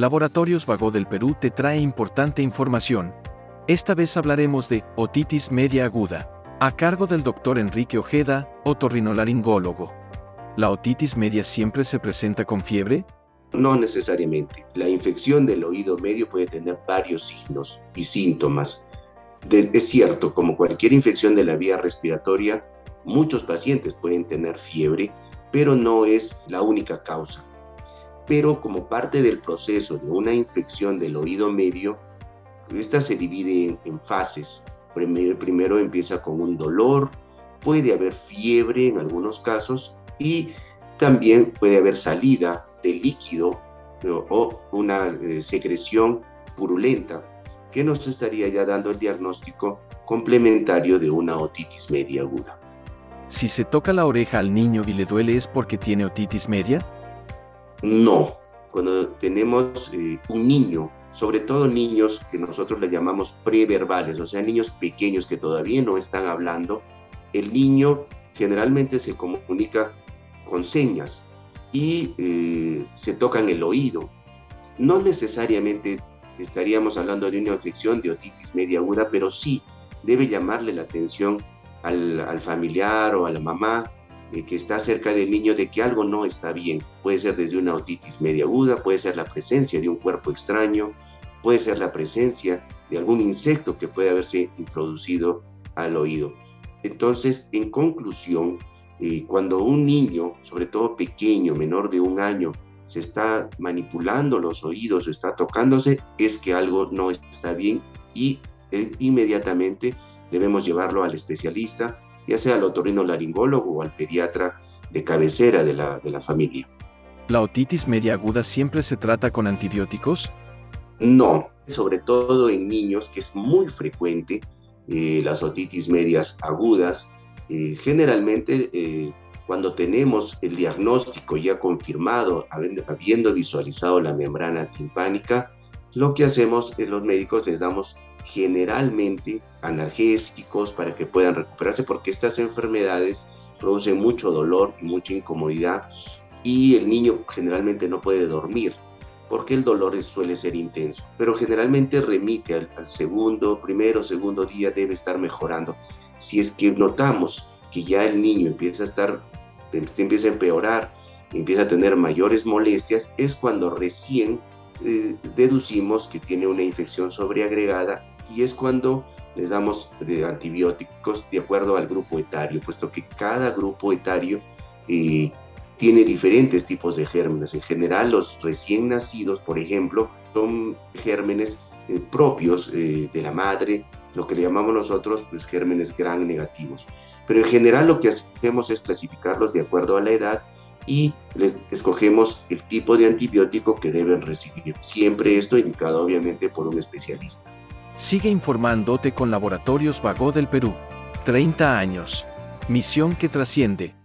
Laboratorios Vago del Perú te trae importante información. Esta vez hablaremos de otitis media aguda, a cargo del doctor Enrique Ojeda, otorrinolaringólogo. ¿La otitis media siempre se presenta con fiebre? No necesariamente. La infección del oído medio puede tener varios signos y síntomas. es cierto, como cualquier infección de la vía respiratoria, muchos pacientes pueden tener fiebre, pero no es la única causa pero como parte del proceso de una infección del oído medio, esta se divide en, fases. Primero, empieza con un dolor, puede haber fiebre en algunos casos y también puede haber salida de líquido o, una eh, secreción purulenta que nos estaría ya dando el diagnóstico complementario de una otitis media aguda. Si se toca la oreja al niño y le duele es porque tiene otitis media? No, cuando tenemos eh, un niño, sobre todo niños que nosotros le llamamos preverbales, o sea, niños pequeños que todavía no están hablando, el niño generalmente se comunica con señas y eh, se toca en el oído. No necesariamente estaríamos hablando de una infección de otitis media aguda, pero sí debe llamarle la atención al familiar o a la mamá que está cerca del niño de que algo no está bien. Puede ser desde una otitis media aguda, puede ser la presencia de un cuerpo extraño, puede ser la presencia de algún insecto que puede haberse introducido al oído. Entonces, en conclusión, eh, cuando un niño, sobre todo pequeño, menor de un año, se está manipulando los oídos o está tocándose, es que algo no está bien y eh, inmediatamente debemos llevarlo al especialista ya sea al otorrinolaringólogo o al pediatra de cabecera de la, de la familia. ¿La otitis media aguda siempre se trata con antibióticos? No, sobre todo en niños, que es muy frecuente, eh, las otitis medias agudas. Eh, generalmente, eh, cuando tenemos el diagnóstico ya confirmado, habiendo visualizado la membrana timpánica, lo que hacemos es los médicos les damos generalmente analgésicos para que puedan recuperarse porque estas enfermedades producen mucho dolor y mucha incomodidad y el niño generalmente no puede dormir porque el dolor suele ser intenso, pero generalmente remite al, segundo, primero, segundo día debe estar mejorando. Si es que notamos que ya el niño empieza a estar, empieza a empeorar, empieza a tener mayores molestias, es cuando recién eh, deducimos que tiene una infección sobreagregada y es cuando les damos de antibióticos de acuerdo al grupo etario, puesto que cada grupo etario eh, tiene diferentes tipos de gérmenes. En general, los recién nacidos, por ejemplo, son gérmenes eh, propios de la madre, lo que le llamamos nosotros pues, gérmenes gran negativos. Pero en general lo que hacemos es clasificarlos de acuerdo a la edad y les escogemos el tipo de antibiótico que deben recibir. Siempre esto indicado obviamente por un especialista. Sigue informándote con Laboratorios Vago del Perú. 30 años. Misión que trasciende.